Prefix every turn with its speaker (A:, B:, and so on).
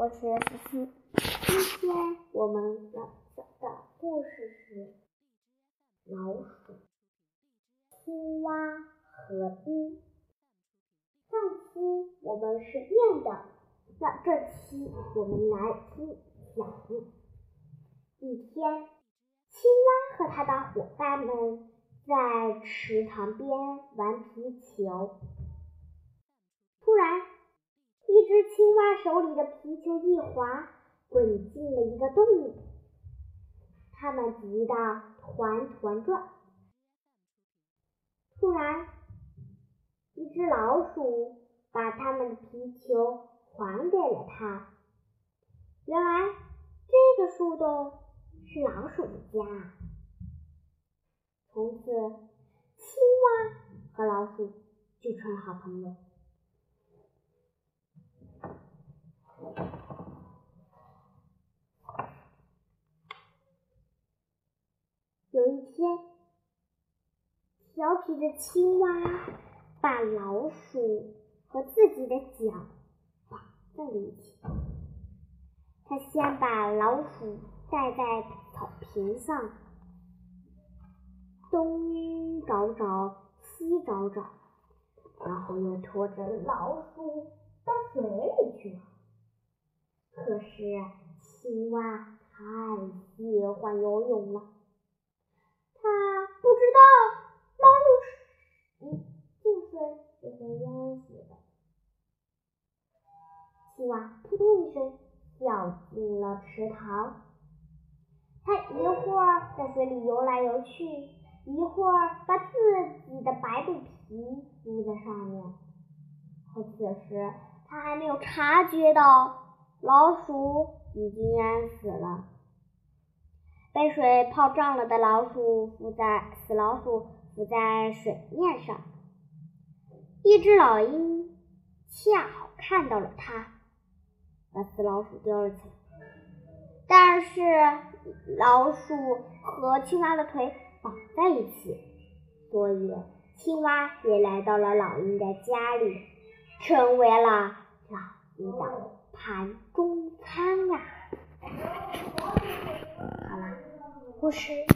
A: 我是思思。今天我们要讲的故事是老鼠、青蛙和鹰。上期我们是念的，那这期我们来听讲。一天，青蛙和他的伙伴们在池塘边玩皮球，突然。一只青蛙手里的皮球一滑，滚进了一个洞里。他们急得团团转。突然，一只老鼠把他们的皮球还给了他。原来，这个树洞是老鼠的家。从此，青蛙和老鼠就成了好朋友。有一天，调皮的青蛙把老鼠和自己的脚绑在了一起。他先把老鼠带在草坪上，东找找，西找找，然后又拖着老鼠到水里去了。可是青蛙太喜欢游泳了，知道老鼠一进水就会淹死的。青蛙扑通一声掉进了池塘，它一会儿在水里游来游去，一会儿把自己的白肚皮露在上面。可此时，它还没有察觉到。老鼠已经淹死了，被水泡胀了的老鼠浮在死老鼠浮在水面上。一只老鹰恰好看到了它，把死老鼠叼了起来。但是老鼠和青蛙的腿绑在一起，所以青蛙也来到了老鹰的家里，成为了老鹰的。盘中餐呀了，故事。